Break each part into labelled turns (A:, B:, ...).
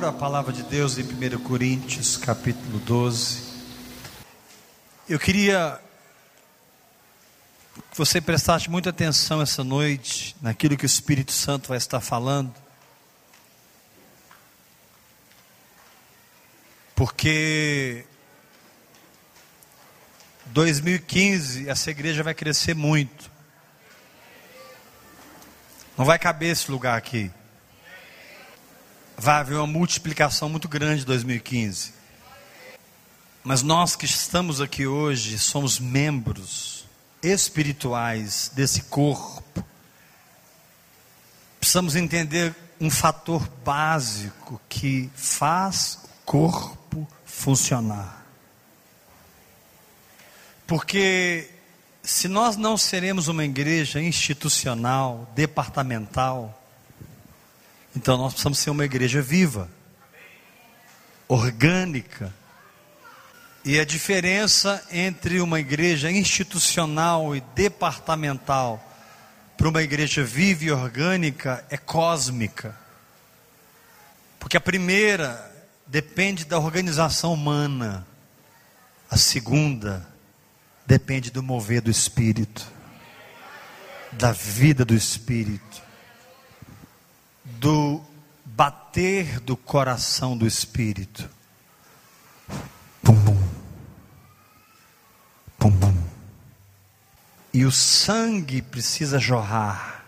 A: Abra a palavra de Deus em 1 Coríntios, capítulo 12. Eu queria que você prestasse muita atenção essa noite naquilo que o Espírito Santo vai estar falando. Porque 2015 essa igreja vai crescer muito. Não vai caber esse lugar aqui. Vai haver uma multiplicação muito grande em 2015. Mas nós que estamos aqui hoje somos membros espirituais desse corpo. Precisamos entender um fator básico que faz o corpo funcionar. Porque se nós não seremos uma igreja institucional, departamental, então nós precisamos ser uma igreja viva, orgânica. E a diferença entre uma igreja institucional e departamental para uma igreja viva e orgânica é cósmica. Porque a primeira depende da organização humana, a segunda depende do mover do Espírito, da vida do Espírito, do bater do coração do Espírito. Pum, pum. Pum, pum. E o sangue precisa jorrar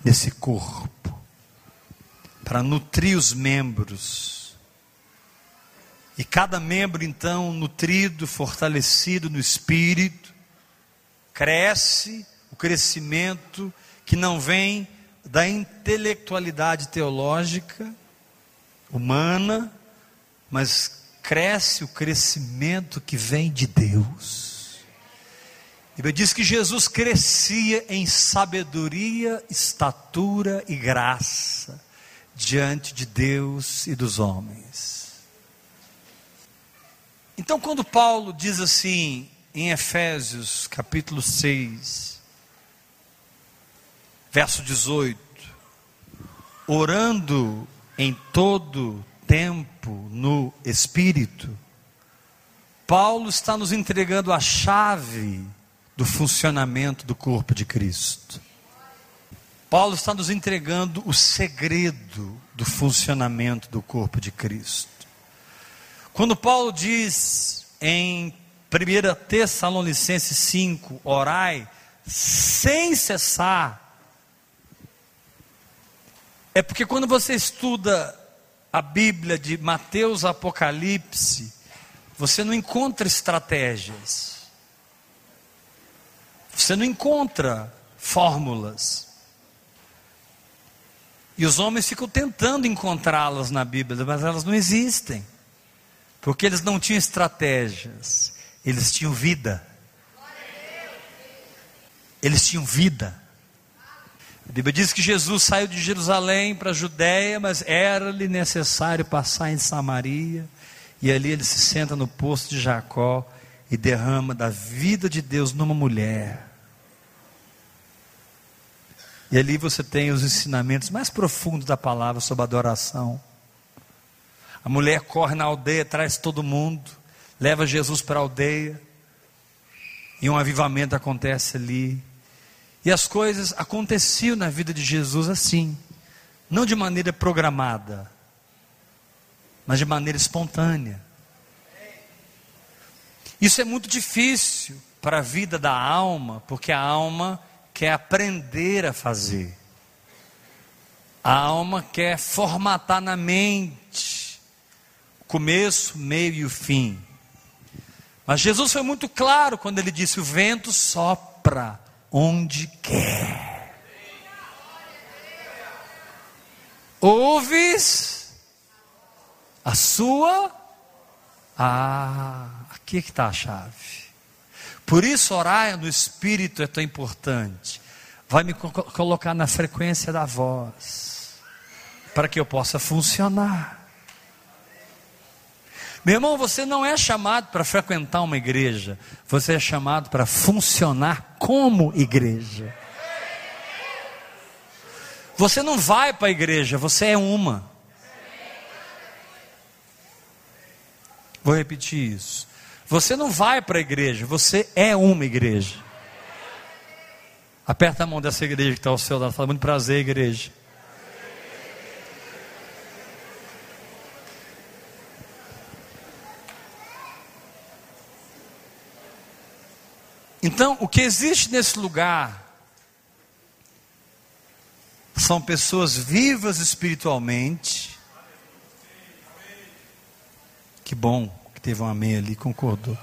A: desse corpo para nutrir os membros e cada membro, então, nutrido, fortalecido no espírito, cresce o crescimento que não vem da intelectualidade teológica humana, mas cresce o crescimento que vem de Deus. A Bíblia diz que Jesus crescia em sabedoria, estatura e graça diante de Deus e dos homens. Então, quando Paulo diz assim, em Efésios capítulo 6, verso 18: orando em todo tempo no Espírito, Paulo está nos entregando a chave do funcionamento do corpo de Cristo. Paulo está nos entregando o segredo do funcionamento do corpo de Cristo. Quando Paulo diz em 1 Tessalonicenses 5, orai sem cessar, é porque quando você estuda a Bíblia de Mateus Apocalipse, você não encontra estratégias, você não encontra fórmulas. E os homens ficam tentando encontrá-las na Bíblia, mas elas não existem. Porque eles não tinham estratégias, eles tinham vida. Eles tinham vida. A Bíblia diz que Jesus saiu de Jerusalém para a Judéia, mas era-lhe necessário passar em Samaria, e ali ele se senta no posto de Jacó e derrama da vida de Deus numa mulher. E ali você tem os ensinamentos mais profundos da palavra sobre adoração. A mulher corre na aldeia, traz todo mundo, leva Jesus para a aldeia, e um avivamento acontece ali. E as coisas aconteciam na vida de Jesus assim, não de maneira programada, mas de maneira espontânea. Isso é muito difícil para a vida da alma, porque a alma quer aprender a fazer. A alma quer formatar na mente começo, meio e o fim. Mas Jesus foi muito claro quando ele disse: O vento sopra onde quer. Ouves a sua. Ah, aqui é que está a chave. Por isso, orar no Espírito é tão importante. Vai me colocar na frequência da voz, para que eu possa funcionar. Meu irmão, você não é chamado para frequentar uma igreja, você é chamado para funcionar como igreja. Você não vai para a igreja, você é uma. Vou repetir isso. Você não vai para a igreja, você é uma igreja. Aperta a mão dessa igreja que está ao seu lado. Fala, muito prazer, igreja. Então, o que existe nesse lugar são pessoas vivas espiritualmente. Que bom que teve um amém ali, concordou.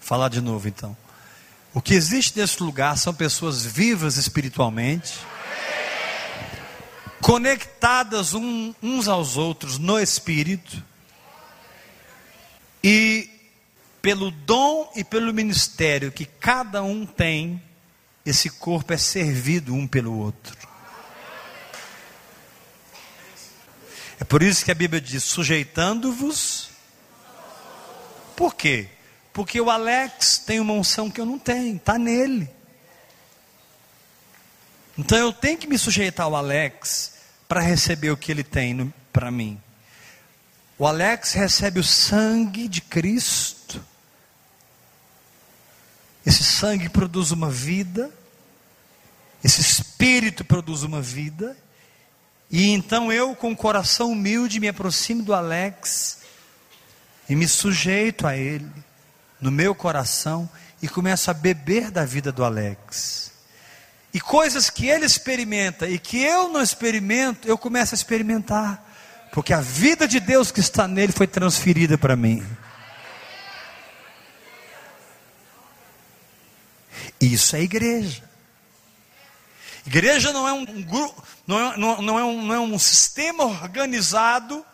A: Falar de novo então. O que existe nesse lugar são pessoas vivas espiritualmente, conectadas um, uns aos outros no espírito, e pelo dom e pelo ministério que cada um tem, esse corpo é servido um pelo outro. É por isso que a Bíblia diz: sujeitando-vos. Por quê? Porque o Alex tem uma unção que eu não tenho, está nele. Então eu tenho que me sujeitar ao Alex para receber o que ele tem para mim. O Alex recebe o sangue de Cristo esse sangue produz uma vida, esse espírito produz uma vida, e então eu, com o coração humilde, me aproximo do Alex e me sujeito a ele, no meu coração, e começo a beber da vida do Alex. E coisas que ele experimenta e que eu não experimento, eu começo a experimentar, porque a vida de Deus que está nele foi transferida para mim. Isso é igreja. Igreja não é um grupo, não é, não, não, é um, não é um sistema organizado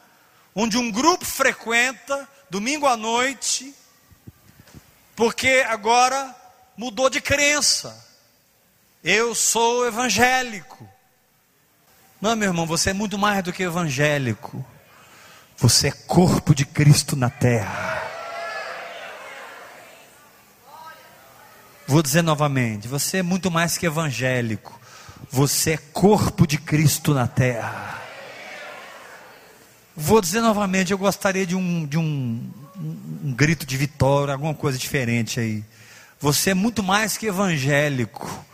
A: onde um grupo frequenta domingo à noite, porque agora mudou de crença. Eu sou evangélico. Não, meu irmão, você é muito mais do que evangélico. Você é corpo de Cristo na terra. Vou dizer novamente: você é muito mais que evangélico, você é corpo de Cristo na terra. Vou dizer novamente: eu gostaria de um, de um, um grito de vitória, alguma coisa diferente aí. Você é muito mais que evangélico,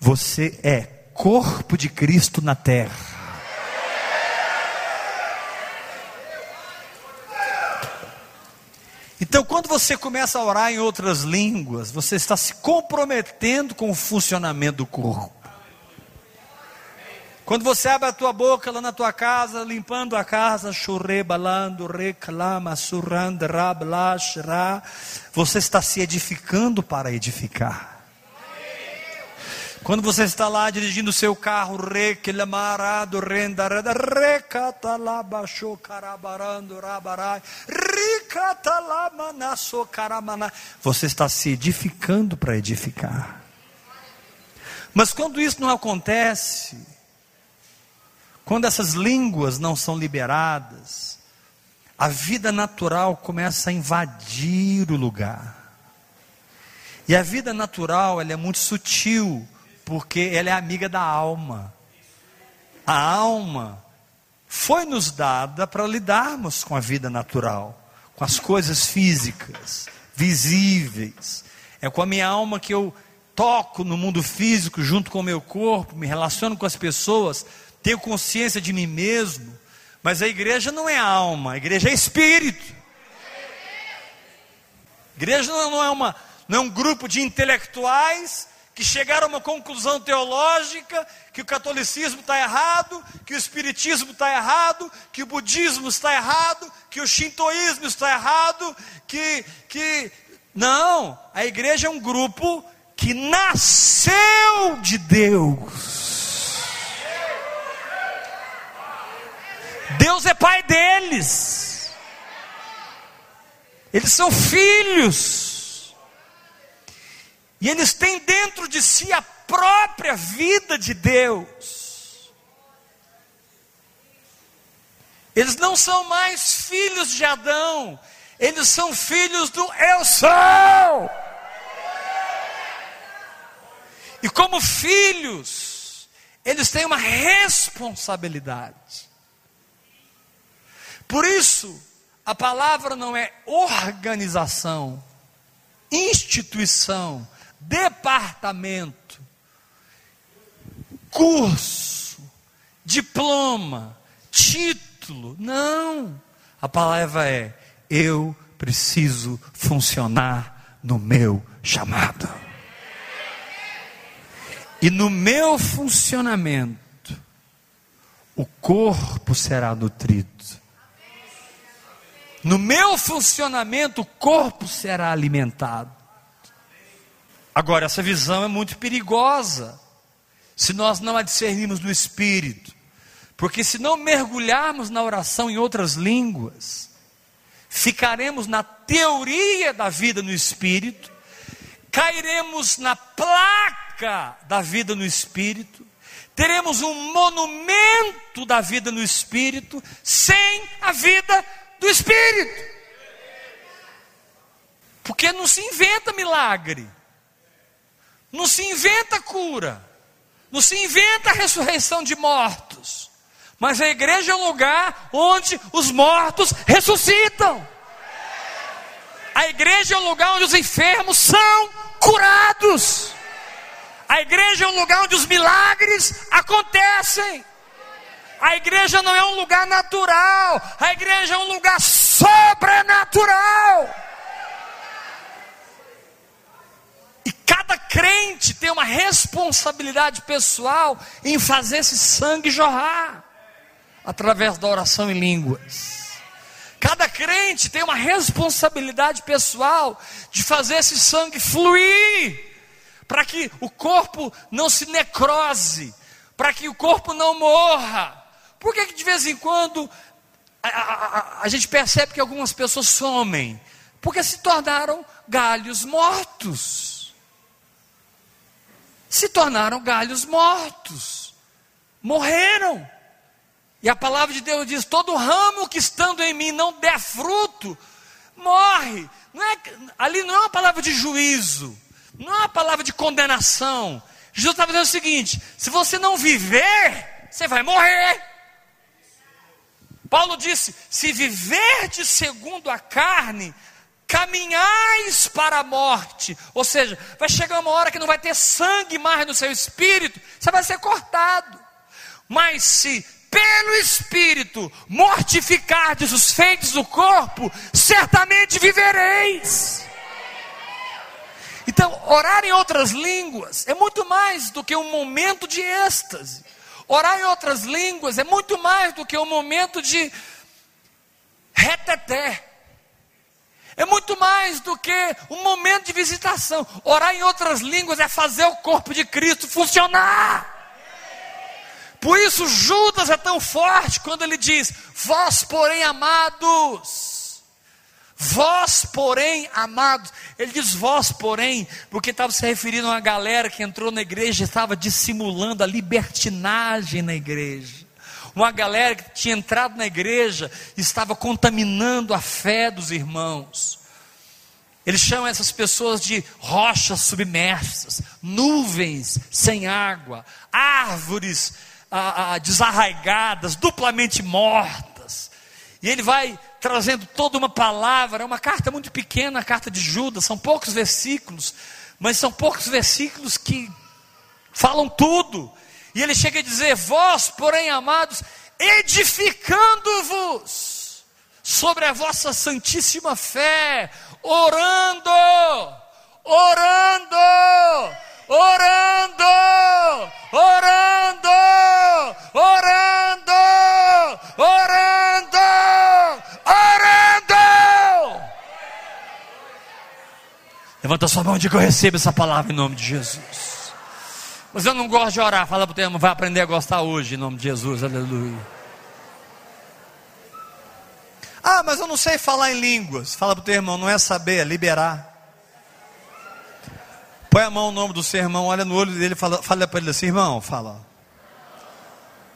A: você é corpo de Cristo na terra. Então, quando você começa a orar em outras línguas, você está se comprometendo com o funcionamento do corpo. Quando você abre a tua boca lá na tua casa, limpando a casa, balando, reclama, surrando, você está se edificando para edificar. Quando você está lá dirigindo o seu carro, reclamarado, rendarada, recatalabachou, carabarando, rabarai. Você está se edificando para edificar. Mas quando isso não acontece, quando essas línguas não são liberadas, a vida natural começa a invadir o lugar. E a vida natural, ela é muito sutil porque ela é amiga da alma. A alma foi nos dada para lidarmos com a vida natural, com as coisas físicas, visíveis. É com a minha alma que eu toco no mundo físico junto com o meu corpo, me relaciono com as pessoas, tenho consciência de mim mesmo. Mas a igreja não é alma, a igreja é espírito. A igreja não é, uma, não é um grupo de intelectuais que chegaram a uma conclusão teológica que o catolicismo está errado, que o espiritismo está errado, que o budismo está errado, que o shintoísmo está errado, que, que. Não, a igreja é um grupo que nasceu de Deus. Deus é pai deles. Eles são filhos. E eles têm dentro de si a própria vida de Deus. Eles não são mais filhos de Adão, eles são filhos do Eu sou. E como filhos, eles têm uma responsabilidade. Por isso, A palavra não é organização, instituição, departamento, curso, diploma, título. Não. A palavra é: eu preciso funcionar no meu chamado. E no meu funcionamento, o corpo será nutrido. No meu funcionamento, o corpo será alimentado. Agora, essa visão é muito perigosa, se nós não a discernirmos do Espírito, porque se não mergulharmos na oração em outras línguas, ficaremos na teoria da vida no Espírito, cairemos na placa da vida no Espírito, teremos um monumento da vida no Espírito, sem a vida do Espírito. Porque não se inventa milagre, não se inventa cura, não se inventa ressurreição de mortos, mas a igreja é um lugar onde os mortos ressuscitam. A igreja é um lugar onde os enfermos são curados. A igreja é um lugar onde os milagres acontecem. A igreja não é um lugar natural, a igreja é um lugar sobrenatural. E cada crente tem uma responsabilidade pessoal em fazer esse sangue jorrar através da oração em línguas. Cada crente tem uma responsabilidade pessoal de fazer esse sangue fluir, para que o corpo não se necrose, para que o corpo não morra, por que, que de vez em quando a, a, a, gente percebe que algumas pessoas somem? Porque se tornaram galhos mortos. Se tornaram galhos mortos. Morreram. E a palavra de Deus diz: todo ramo que estando em mim não der fruto, morre. Não é, ali não é uma palavra de juízo, não é uma palavra de condenação. Jesus está dizendo o seguinte: se você não viver, você vai morrer. Paulo disse: se viverdes segundo a carne, caminhais para a morte. Ou seja, vai chegar uma hora que não vai ter sangue mais no seu espírito, você vai ser cortado. Mas se pelo espírito mortificardes os feitos do corpo, certamente vivereis. Então, orar em outras línguas é muito mais do que um momento de êxtase. Orar em outras línguas é muito mais do que um momento de reteté. É muito mais do que um momento de visitação. Orar em outras línguas é fazer o corpo de Cristo funcionar. Por isso Judas é tão forte quando ele diz: Vós, porém, amados, Vós, porém, amados, ele diz vós, porém, porque estava se referindo a uma galera que entrou na igreja e estava dissimulando a libertinagem na igreja. Uma galera que tinha entrado na igreja estava contaminando a fé dos irmãos. Ele chama essas pessoas de rochas submersas, nuvens sem água, árvores ah, ah, desarraigadas, duplamente mortas. E ele vai trazendo toda uma palavra, é uma carta muito pequena, a carta de Judas, são poucos versículos, mas são poucos versículos que falam tudo. E ele chega a dizer: Vós, porém, amados, edificando-vos sobre a vossa santíssima fé, orando, orando, orando, orando, orando, orando Levanta sua mão e diga: Eu recebo essa palavra em nome de Jesus. Mas eu não gosto de orar. Fala para o teu irmão, vai aprender a gostar hoje em nome de Jesus. Aleluia. Ah, mas eu não sei falar em línguas. Fala para o teu irmão, não é saber, é liberar. Põe a mão no nome do seu irmão, olha no olho dele fala, fala para ele assim, irmão, fala.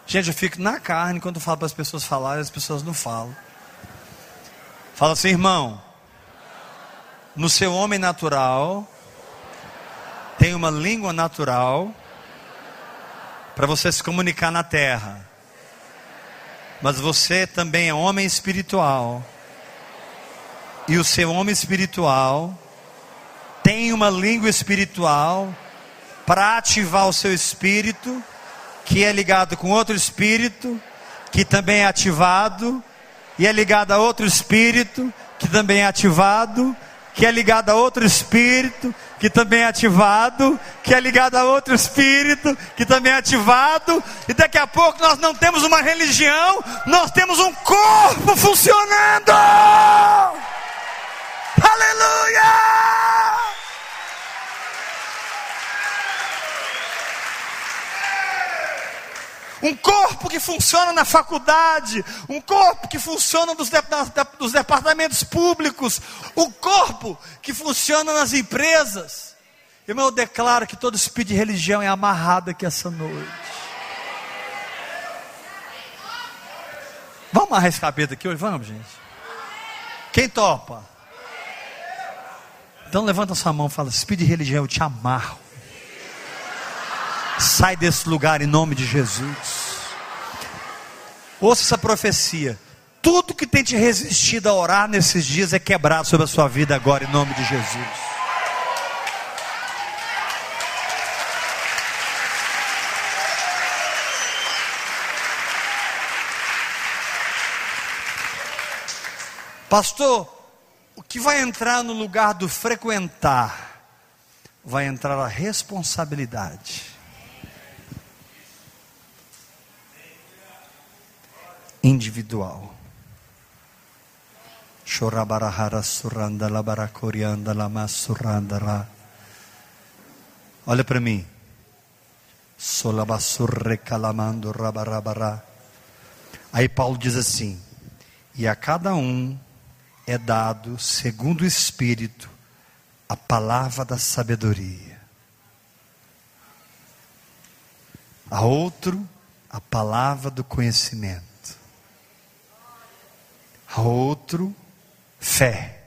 A: Gente, eu fico na carne quando falo para as pessoas falarem, as pessoas não falam. Fala assim, irmão, no seu homem natural, tem uma língua natural para você se comunicar na terra. Mas você também é homem espiritual e o seu homem espiritual tem uma língua espiritual para ativar o seu espírito, que é ligado com outro espírito, que também é ativado, e é ligado a outro espírito, que também é ativado, que é ligado a outro espírito, que também é ativado, que é ligado a outro espírito, que também é ativado, e daqui a pouco nós não temos uma religião, nós temos um corpo funcionando. Aleluia! Um corpo que funciona na faculdade, um corpo que funciona dos, de, departamentos públicos, um corpo que funciona nas empresas. Irmão, eu declaro que todo espírito de religião é amarrado aqui essa noite. Vamos amarrar esse cabelo aqui hoje? Vamos, gente. Quem topa? Então levanta sua mão e fala: Espírito de religião, eu te amarro. Sai desse lugar em nome de Jesus. Ouça essa profecia. Tudo que tem te resistido a orar nesses dias é quebrado sobre a sua vida agora, em nome de Jesus. Pastor, o que vai entrar no lugar do frequentar? Vai entrar a responsabilidade. Individual. Olha para mim. Aí Paulo diz assim: E a cada um é dado, segundo o Espírito, a palavra da sabedoria. A outro, a palavra do conhecimento. A outro, fé.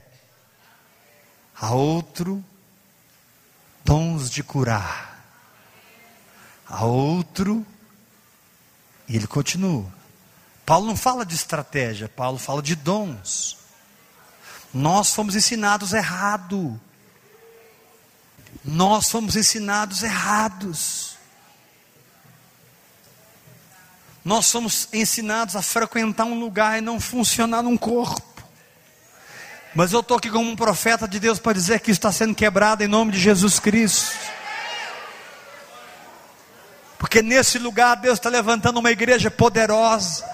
A: A outro, dons de curar. A outro, e ele continua. Paulo não fala de estratégia, Paulo fala de dons. Nós fomos ensinados errado. Nós fomos ensinados errados. Nós somos ensinados a frequentar um lugar e não funcionar num corpo. Mas eu estou aqui como um profeta de Deus para dizer que isso está sendo quebrado em nome de Jesus Cristo. Porque nesse lugar Deus está levantando uma igreja poderosa.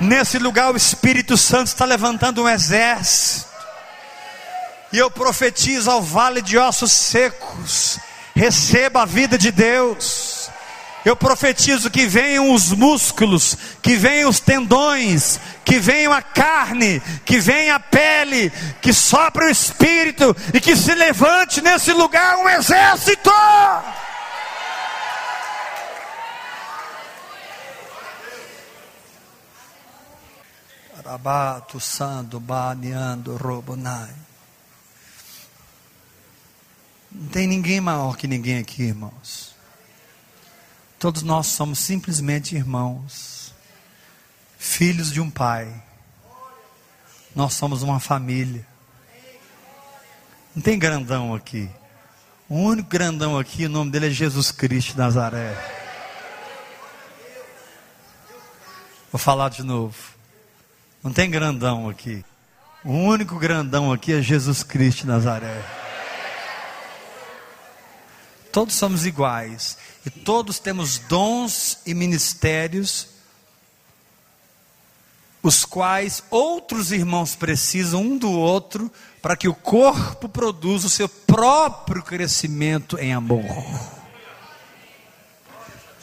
A: Nesse lugar o Espírito Santo está levantando um exército. E eu profetizo ao vale de ossos secos: receba a vida de Deus. Eu profetizo que venham os músculos, que venham os tendões, que venham a carne, que venha a pele, que sopre o espírito e que se levante nesse lugar um exército. Arabato, Sando, Baniando, Robonai. Não tem ninguém maior que ninguém aqui, irmãos. Todos nós somos simplesmente irmãos, filhos de um pai. Nós somos uma família. Não tem grandão aqui. O único grandão aqui, o nome dele é Jesus Cristo Nazaré. Vou falar de novo. Não tem grandão aqui. O único grandão aqui é Jesus Cristo Nazaré. Todos somos iguais e todos temos dons e ministérios os quais outros irmãos precisam um do outro para que o corpo produza o seu próprio crescimento em amor.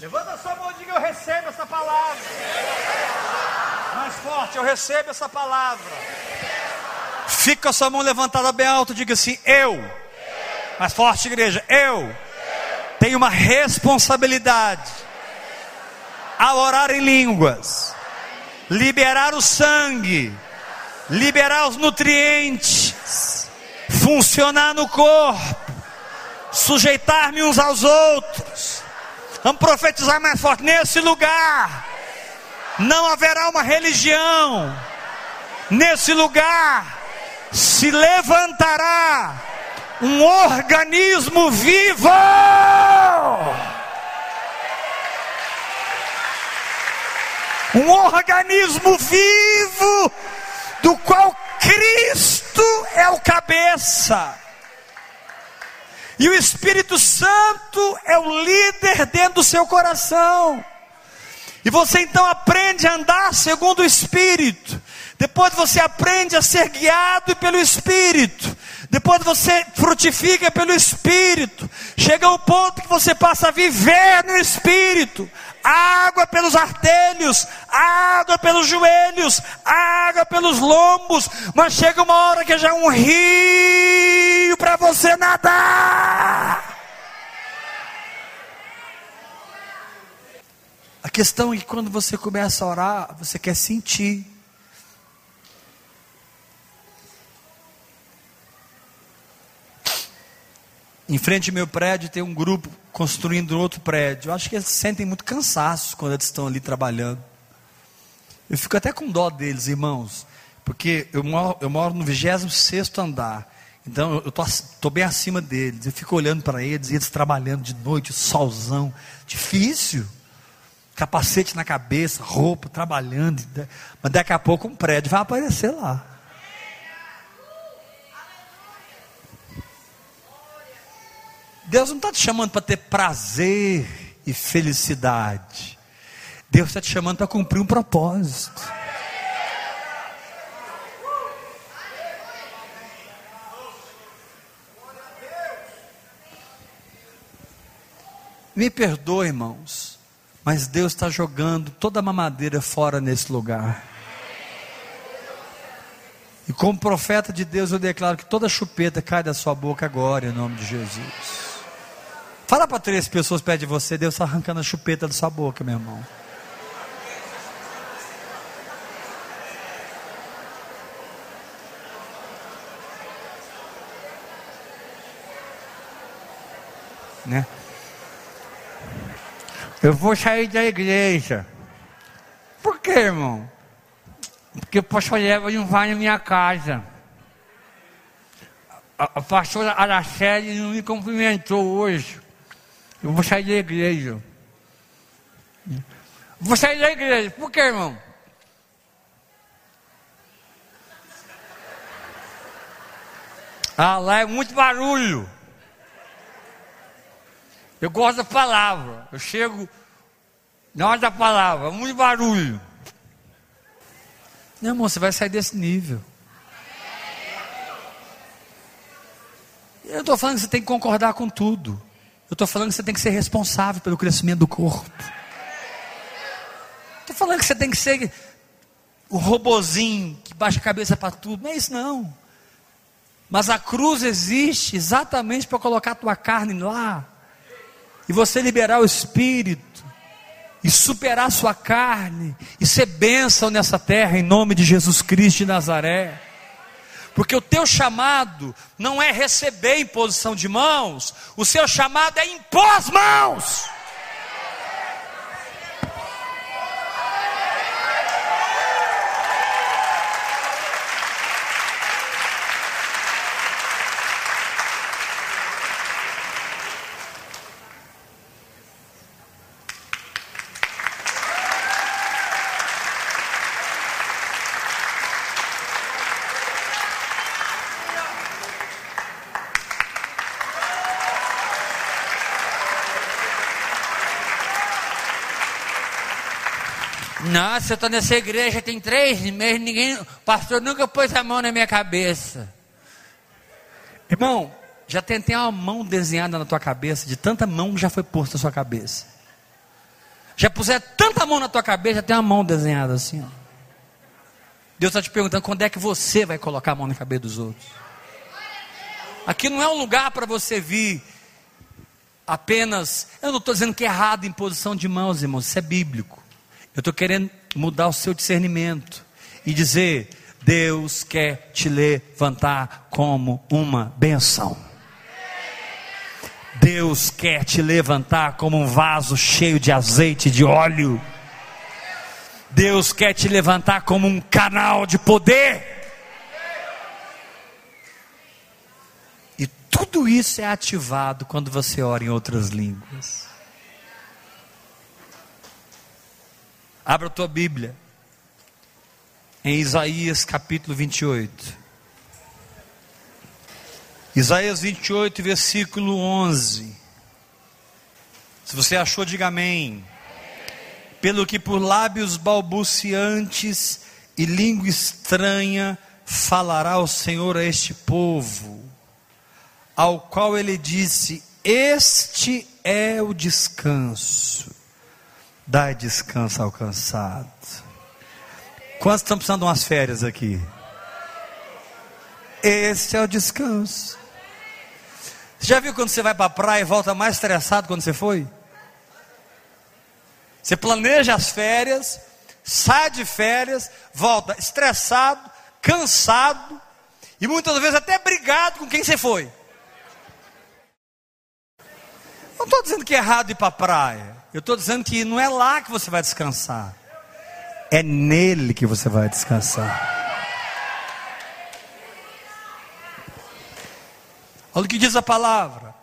A: Levanta a sua mão e diga: Eu recebo essa palavra mais forte, eu recebo essa palavra. Fica a sua mão levantada bem alto, diga assim: Eu. Mais forte, igreja, eu tenho uma responsabilidade. Ao orar em línguas, liberar o sangue, liberar os nutrientes, funcionar no corpo, sujeitar-me uns aos outros. Vamos profetizar mais forte. Nesse lugar não haverá uma religião. Nesse lugar. se levantará um organismo vivo. Um organismo vivo, do qual Cristo é o cabeça. E o Espírito Santo é o líder dentro do seu coração. E você então aprende a andar segundo o Espírito. Depois você aprende a ser guiado pelo Espírito. Depois você frutifica pelo Espírito. Chega o ponto que você passa a viver no Espírito. Água pelos artelhos, água pelos joelhos, água pelos lombos. Mas chega uma hora que já é um rio para você nadar. A questão é que quando você começa a orar, você quer sentir. Em frente ao meu prédio tem um grupo construindo outro prédio. Eu acho que eles sentem muito cansaço quando eles estão ali trabalhando. Eu fico até com dó deles, irmãos, porque eu moro, eu moro no 26 andar. Então eu estou bem acima deles. Eu fico olhando para eles, e eles trabalhando de noite, solzão. Difícil. Capacete na cabeça, roupa, trabalhando. Mas daqui a pouco um prédio vai aparecer lá. Deus não está te chamando para ter prazer e felicidade. Deus está te chamando para cumprir um propósito. Me perdoe, irmãos, mas Deus está jogando toda a mamadeira fora nesse lugar. E como profeta de Deus, eu declaro que toda chupeta cai da sua boca agora, em nome de Jesus. Fala para três pessoas perto de você, Deus está arrancando a chupeta da sua boca, meu irmão. Né? Eu vou sair da igreja. Por quê, irmão? Porque o pastor Eva não vai na minha casa. A, a pastora Araceli não me cumprimentou hoje. Eu vou sair da igreja. Vou sair da igreja. Por quê, irmão? Ah, lá é muito barulho. Eu gosto da palavra. Eu chego na hora da palavra, muito barulho. Não, irmão, você vai sair desse nível. Eu estou falando que você tem que concordar com tudo. Eu estou falando que você tem que ser responsável pelo crescimento do corpo. Estou falando que você tem que ser o robozinho que baixa a cabeça para tudo. Não é isso não. Mas a cruz existe exatamente para colocar a tua carne lá. E você liberar o espírito. E superar a sua carne. E ser bênção nessa terra em nome de Jesus Cristo de Nazaré. Porque o teu chamado não é receber em posição de mãos, o seu chamado é impor as mãos. Nossa, eu estou nessa igreja tem três meses, ninguém, pastor nunca pôs a mão na minha cabeça. Irmão, já tem até uma mão desenhada na tua cabeça, de tanta mão que já foi posta na sua cabeça. Já puser tanta mão na tua cabeça, já tem uma mão desenhada assim. Ó. Deus está te perguntando quando é que você vai colocar a mão na cabeça dos outros. Aqui não é um lugar para você vir apenas. Eu não estou dizendo que é errado em posição de mãos, irmãos, isso é bíblico. Eu estou querendo mudar o seu discernimento e dizer: Deus quer te levantar como uma benção. Deus quer te levantar como um vaso cheio de azeite, de óleo. Deus quer te levantar como um canal de poder. tudo isso é ativado quando você ora em outras línguas. Abra a tua Bíblia em Isaías capítulo 28. Isaías 28, versículo 11. Se você achou, diga amém. Pelo que por lábios balbuciantes e língua estranha falará o Senhor a este povo, ao qual ele disse: Este é o descanso, dai descanso ao cansado. Quantos estão precisando de umas férias aqui? Este é o descanso. Você já viu quando você vai para a praia e volta mais estressado quando você foi? Você planeja as férias, sai de férias, volta estressado, cansado e muitas vezes até brigado com quem você foi. Não estou dizendo que é errado ir para a praia. Eu estou dizendo que não é lá que você vai descansar. É nele que você vai descansar. Olha o que diz a palavra.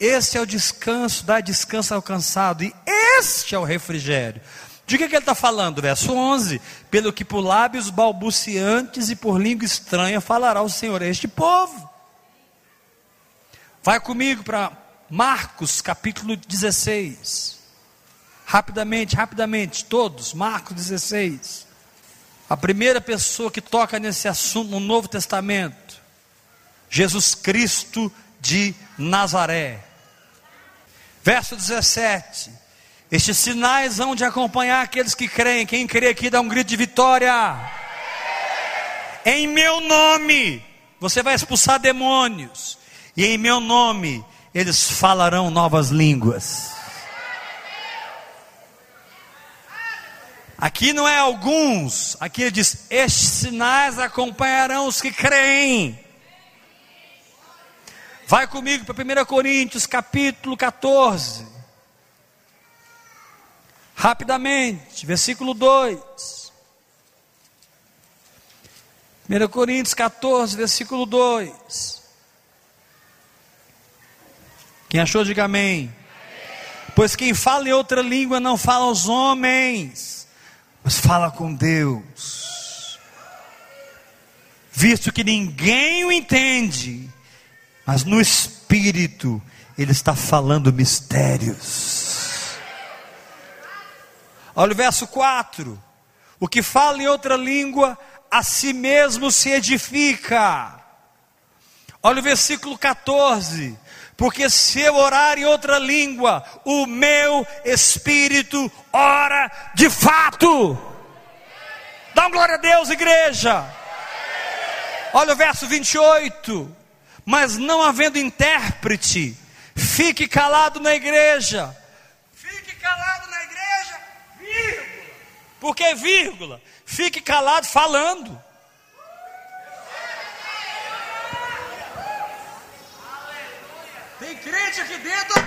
A: Este é o descanso, dá descanso ao cansado, e este é o refrigério. De que, que ele está falando? Verso 11: Pelo que por lábios balbuciantes e por língua estranha falará o Senhor a este povo. Vai comigo para Marcos capítulo 16. Rapidamente, rapidamente, todos, Marcos 16. A primeira pessoa que toca nesse assunto no Novo Testamento, Jesus Cristo de Nazaré. Verso 17: Estes sinais vão de acompanhar aqueles que creem. Quem crê aqui dá um grito de vitória. Em meu nome, você vai expulsar demônios, e em meu nome, eles falarão novas línguas. Aqui não é alguns, aqui ele diz: estes sinais acompanharão os que creem. Vai comigo para 1 Coríntios, capítulo 14. Rapidamente, versículo 2. 1 Coríntios 14, versículo 2. Quem achou, diga amém. Pois quem fala em outra língua não fala aos homens, mas fala com Deus. Visto que ninguém o entende, mas no espírito ele está falando mistérios. Olha o verso 4: o que fala em outra língua, a si mesmo se edifica. Olha o versículo 14: porque se eu orar em outra língua, o meu espírito ora de fato. Dá uma glória a Deus, igreja. Olha o verso 28 mas não havendo intérprete, fique calado na igreja. Fique calado na igreja, vírgula. Por que vírgula? Fique calado falando. Crente dentro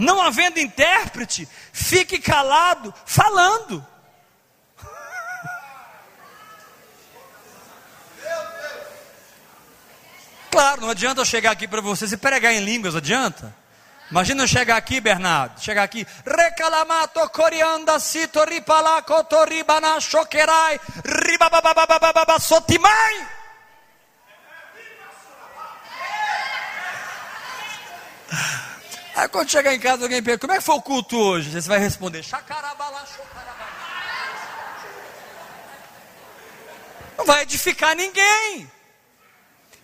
A: não? Havendo intérprete, fique calado falando. Claro, não adianta eu chegar aqui para vocês e pregar em línguas, adianta? Imagina eu chegar aqui, Bernardo, chegar aqui, recalamato corianda cito ripalaco ribana choquerai, ribabababababa sotimai. Aí quando chegar em casa, alguém pergunta, como é que foi o culto hoje? Você vai responder, chacarabala, Não vai edificar ninguém.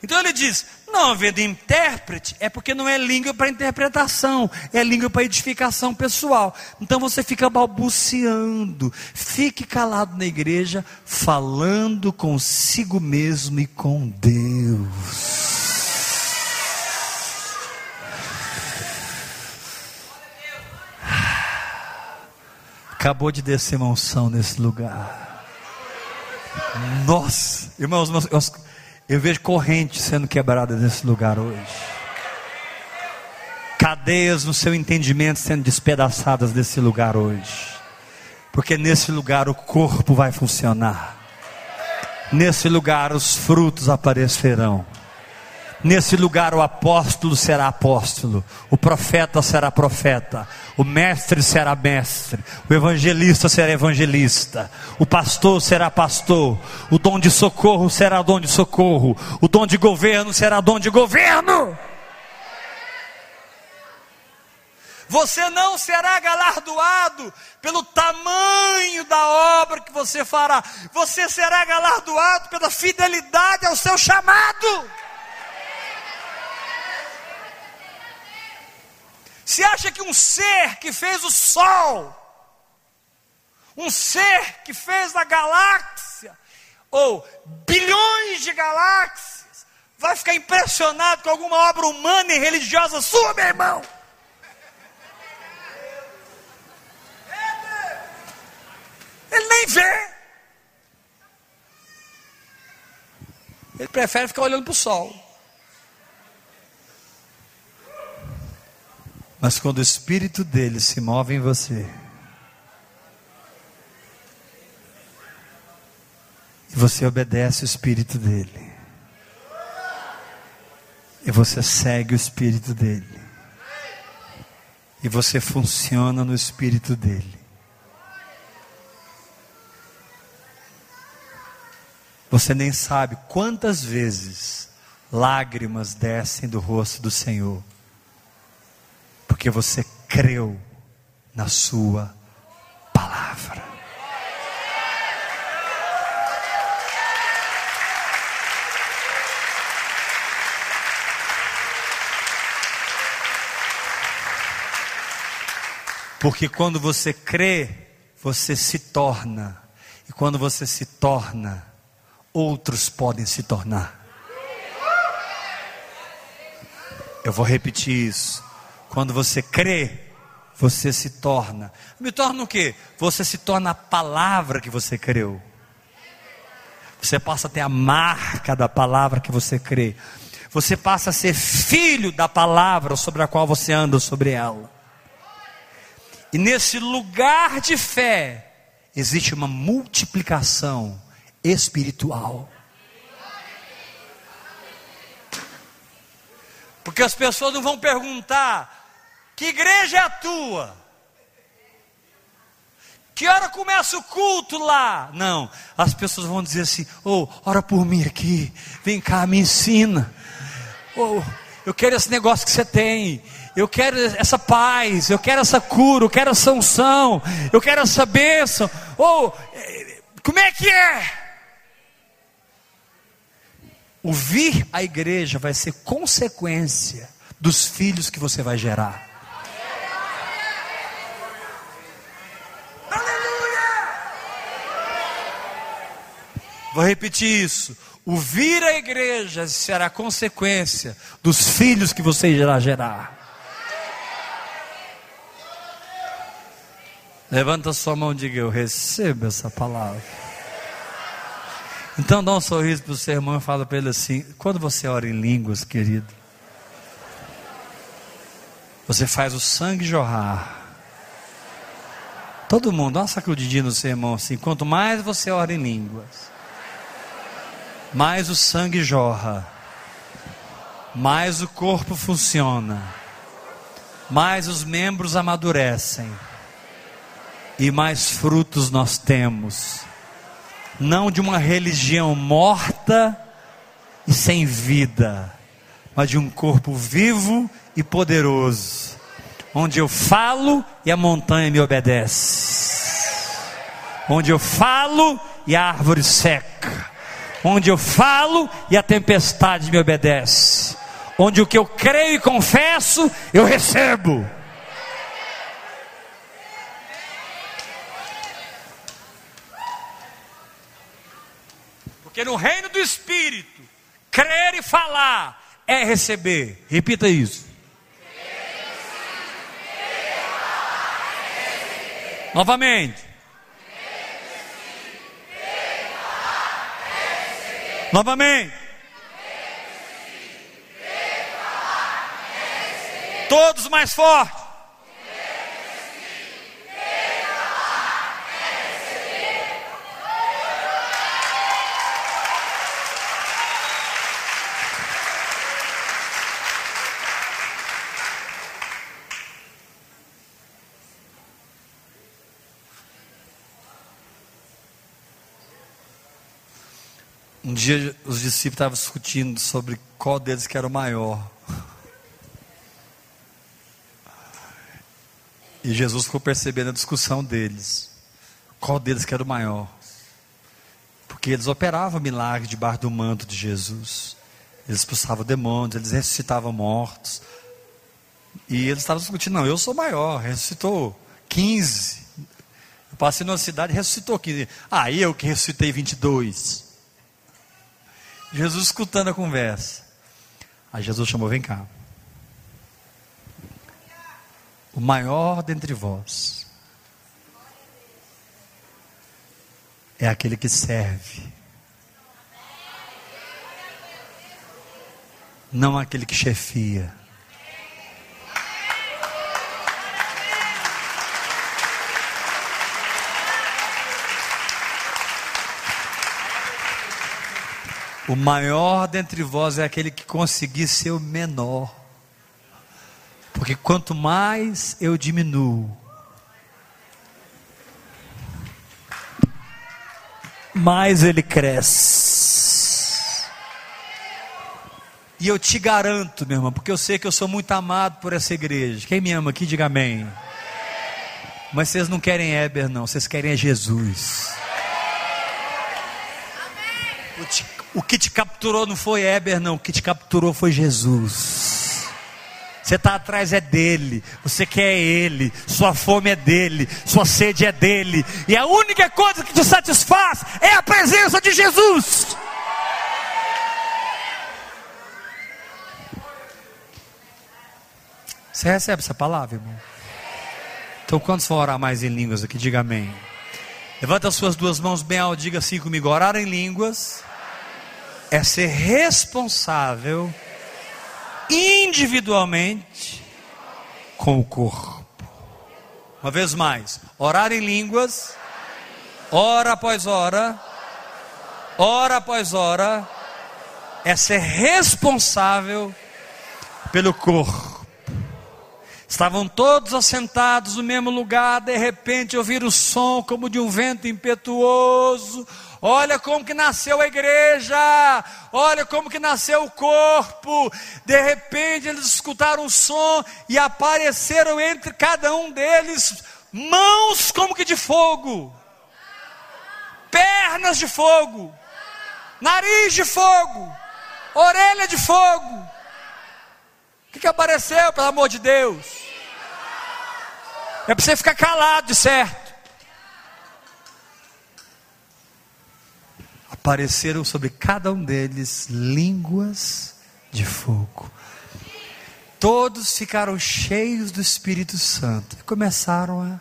A: Então ele diz: não havendo intérprete, é porque não é língua para interpretação, é língua para edificação pessoal. Então você fica balbuciando, fique calado na igreja, falando consigo mesmo e com Deus. Acabou de descer uma unção nesse lugar. Nossa, irmãos, eu vejo correntes sendo quebradas nesse lugar hoje. Cadeias no seu entendimento sendo despedaçadas nesse lugar hoje. Porque nesse lugar o corpo vai funcionar. Nesse lugar os frutos aparecerão. Nesse lugar o apóstolo será apóstolo, o profeta será profeta, o mestre será mestre, o evangelista será evangelista, o pastor será pastor, o dom de socorro será dom de socorro, o dom de governo será dom de governo. Você não será galardoado pelo tamanho da obra que você fará, você será galardoado pela fidelidade ao seu chamado. Você acha que um ser que fez o Sol, um ser que fez a galáxia, ou bilhões de galáxias, vai ficar impressionado com alguma obra humana e religiosa sua, meu irmão? Ele nem vê. Ele prefere ficar olhando para o sol. Mas quando o Espírito dele se move em você, e você obedece o Espírito dele, e você segue o Espírito dele, e você funciona no Espírito dele, você nem sabe quantas vezes lágrimas descem do rosto do Senhor porque você creu na Sua palavra. Porque quando você crê, você se torna. E quando você se torna, outros podem se tornar. Eu vou repetir isso. Quando você crê, você se torna. Me torna o quê? Você se torna a palavra que você creu. Você passa a ter a marca da palavra que você crê. Você passa a ser filho da palavra sobre a qual você anda sobre ela. E nesse lugar de fé, existe uma multiplicação espiritual. Porque as pessoas não vão perguntar que igreja é a tua? Que hora começa o culto lá? Não, as pessoas vão dizer assim: oh, ora por mim aqui, vem cá, me ensina. Oh, eu quero esse negócio que você tem. Eu quero essa paz, eu quero essa cura, eu quero essa unção, eu quero essa bênção. Oh, como é que é? O vir à igreja vai ser consequência dos filhos que você vai gerar. Vou repetir isso. O vir à igreja será consequência dos filhos que você irá gerar. Levanta sua mão e diga: Eu recebo essa palavra. Então dá um sorriso para o seu irmão e fala para ele assim: quando você ora em línguas, querido, você faz o sangue jorrar. Todo mundo, dá uma sacudidinha no seu irmão assim: quanto mais você ora em línguas, mais o sangue jorra, mais o corpo funciona, mais os membros amadurecem. E mais frutos nós temos. Não de uma religião morta e sem vida, mas de um corpo vivo e poderoso, onde eu falo e a montanha me obedece, onde eu falo e a árvore seca onde eu falo e a tempestade me obedece, onde o que eu creio e confesso, eu recebo. Porque no reino do Espírito, crer e falar é receber. Repita isso. Novamente. Novamente. Todos mais forte. Um dia os discípulos estavam discutindo sobre qual deles que era o maior. E Jesus ficou percebendo a discussão deles. Qual deles que era o maior? Porque eles operavam milagres debaixo do manto de Jesus. Eles expulsavam demônios, eles ressuscitavam mortos. E eles estavam discutindo, não, eu sou maior, ressuscitou 15. Eu passei numa cidade e ressuscitou 15. Ah, eu que ressuscitei 22. Jesus escutando a conversa. Aí Jesus chamou: Vem cá. O maior dentre vós é aquele que serve, não aquele que chefia. O maior dentre vós é aquele que conseguir ser o menor. Porque quanto mais eu diminuo, mais ele cresce. E eu te garanto, meu irmão, porque eu sei que eu sou muito amado por essa igreja. Quem me ama aqui, diga amém. Mas vocês não querem Eber, não, vocês querem é Jesus. O que te capturou não foi Eber, não. O que te capturou foi Jesus. Você está atrás é dele, você quer ele, sua fome é dele, sua sede é dele, e a única coisa que te satisfaz é a presença de Jesus. Você recebe essa palavra, irmão? Então, quantos vão orar mais em línguas aqui? Diga amém. Levanta as suas duas mãos bem alto, diga assim comigo: orar em línguas é ser responsável individualmente com o corpo. Uma vez mais, orar em línguas, hora após hora, hora após hora, é ser responsável pelo corpo. Estavam todos assentados no mesmo lugar, de repente ouviram o som como de um vento impetuoso Olha como que nasceu a igreja, olha como que nasceu o corpo. De repente eles escutaram um som e apareceram entre cada um deles mãos como que de fogo, pernas de fogo, nariz de fogo, orelha de fogo. O que, que apareceu, pelo amor de Deus? É para você ficar calado, de certo. Apareceram sobre cada um deles línguas de fogo. Todos ficaram cheios do Espírito Santo e começaram a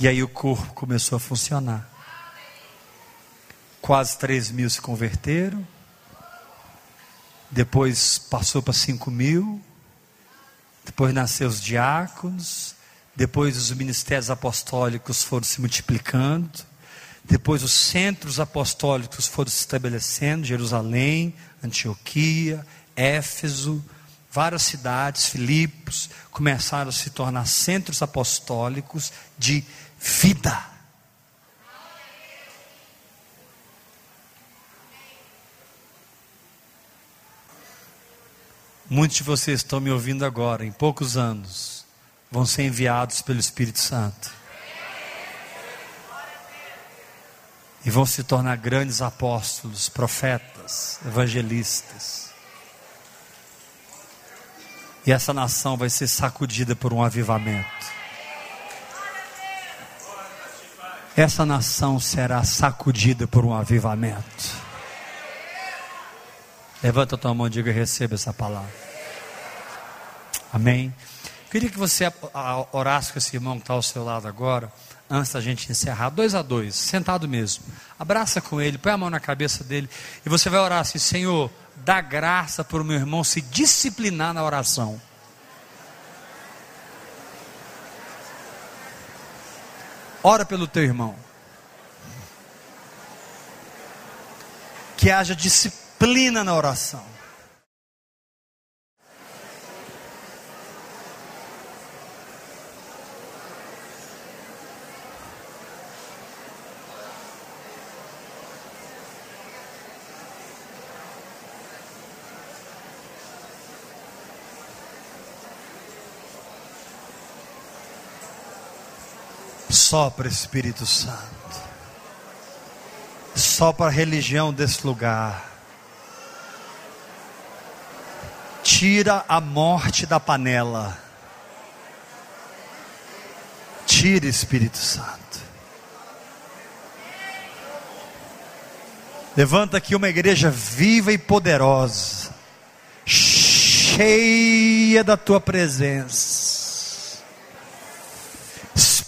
A: e aí o corpo começou a funcionar. Quase 3 mil se converteram. Depois passou para 5 mil. Depois nasceu os diáconos. Depois os ministérios apostólicos foram se multiplicando. Depois os centros apostólicos foram se estabelecendo, Jerusalém, Antioquia, Éfeso, várias cidades, Filipos, começaram a se tornar centros apostólicos de vida. Muitos de vocês estão me ouvindo agora, em poucos anos vão ser enviados pelo Espírito Santo. E vão se tornar grandes apóstolos, profetas, evangelistas. E essa nação vai ser sacudida por um avivamento. Essa nação será sacudida por um avivamento. Levanta tua mão e diga: receba essa palavra. Amém. Queria que você orasse com esse irmão que está ao seu lado agora, antes da gente encerrar, dois a dois, sentado mesmo. Abraça com ele, põe a mão na cabeça dele e você vai orar assim: Senhor, dá graça para o meu irmão se disciplinar na oração. Ora pelo teu irmão. Que haja disciplina na oração. Sopra Espírito Santo. Sopra a religião desse lugar. Tira a morte da panela. Tira Espírito Santo. Levanta aqui uma igreja viva e poderosa, cheia da tua presença.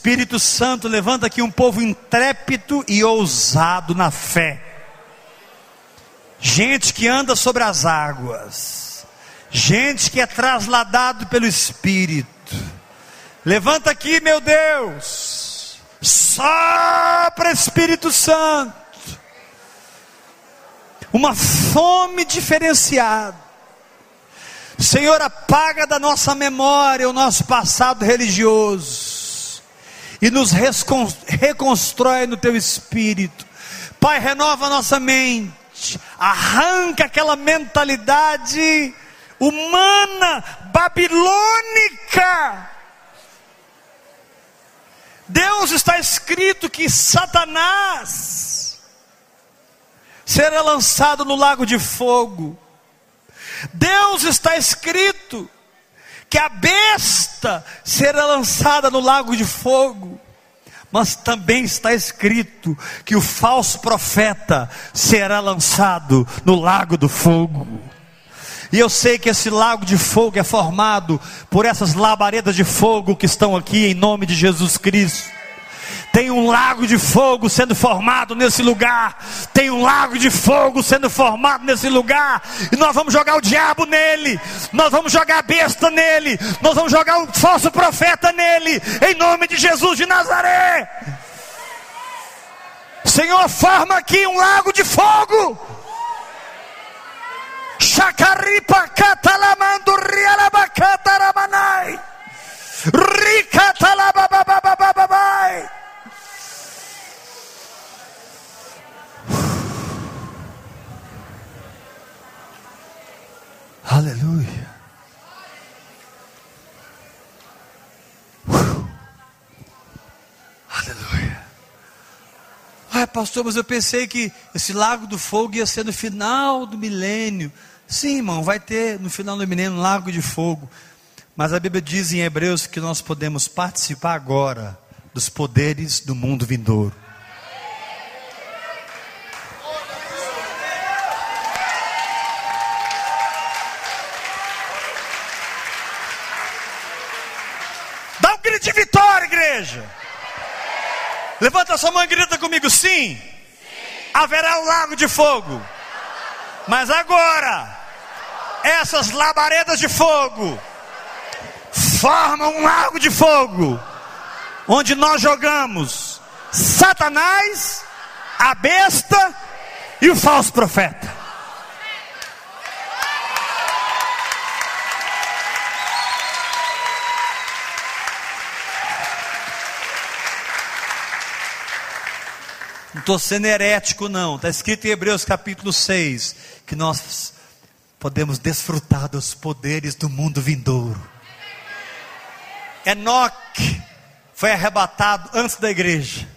A: Espírito Santo, levanta aqui um povo intrépido e ousado na fé. Gente que anda sobre as águas. Gente que é trasladado pelo Espírito. Levanta aqui, meu Deus. Sopra Espírito Santo uma fome diferenciada. Senhor, apaga da nossa memória o nosso passado religioso e nos reconstrói no teu espírito. Pai, renova nossa mente, arranca aquela mentalidade humana, babilônica. Deus está escrito que Satanás será lançado no lago de fogo. Deus está escrito que a besta será lançada no lago de fogo. Mas também está escrito que o falso profeta será lançado no lago do fogo. E eu sei que esse lago de fogo é formado por essas labaredas de fogo que estão aqui em nome de Jesus Cristo. Tem um lago de fogo sendo formado nesse lugar. Tem um lago de fogo sendo formado nesse lugar. E nós vamos jogar o diabo nele. Nós vamos jogar a besta nele. Nós vamos jogar o falso profeta nele. Em nome de Jesus de Nazaré. Senhor, forma aqui um lago de fogo. Chacaripa catalamandu rialabacataramanai. Ricatalabababababai. Aleluia. Uh. Aleluia. Ai, pastor, mas eu pensei que esse lago do fogo ia ser no final do milênio. Sim, irmão, vai ter no final do milênio um lago de fogo. Mas a Bíblia diz em Hebreus que nós podemos participar agora dos poderes do mundo vindouro. grito de vitória, igreja. Levanta sua mão e grita comigo: sim. sim. Haverá um lago de fogo. Mas agora, essas labaredas de fogo formam um lago de fogo, onde nós jogamos Satanás, a besta e o falso profeta. Estou sendo herético, não. Está escrito em Hebreus capítulo 6 que nós podemos desfrutar dos poderes do mundo vindouro. Enoque foi arrebatado antes da igreja.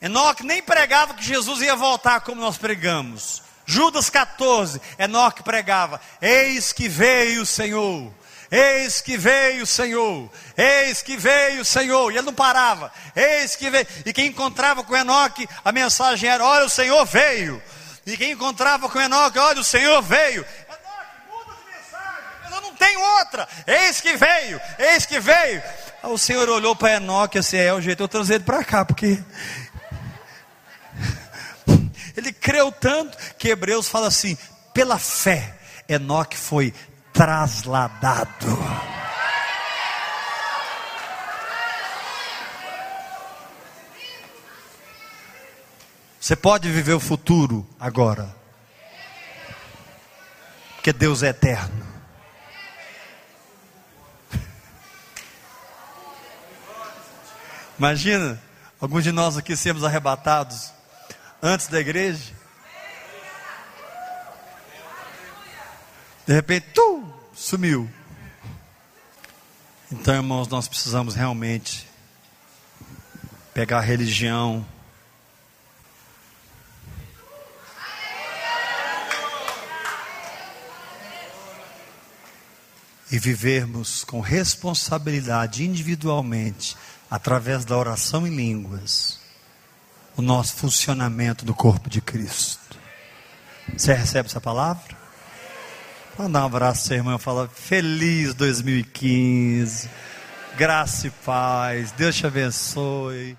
A: Enoque nem pregava que Jesus ia voltar como nós pregamos. Judas 14, Enoque pregava: Eis que veio o Senhor Eis que veio o Senhor, eis que veio o Senhor, e ele não parava, eis que veio, e quem encontrava com Enoque, a mensagem era: olha, o Senhor veio, e quem encontrava com Enoque, olha, o Senhor veio, eu não tenho outra, eis que veio, eis que veio, Aí o Senhor olhou para Enoque assim, é o jeito, eu trazer ele para cá, porque ele creu tanto que Hebreus fala assim: pela fé, Enoque foi trasladado. Você pode viver o futuro agora, porque Deus é eterno. Imagina, alguns de nós aqui sermos arrebatados antes da igreja. De repente, tu, sumiu. Então, irmãos, nós precisamos realmente pegar a religião, e vivermos com responsabilidade individualmente, através da oração em línguas, o nosso funcionamento do corpo de Cristo. Você recebe essa palavra? Dar um abraço, seu irmão, fala feliz 2015, graça e paz, Deus te abençoe.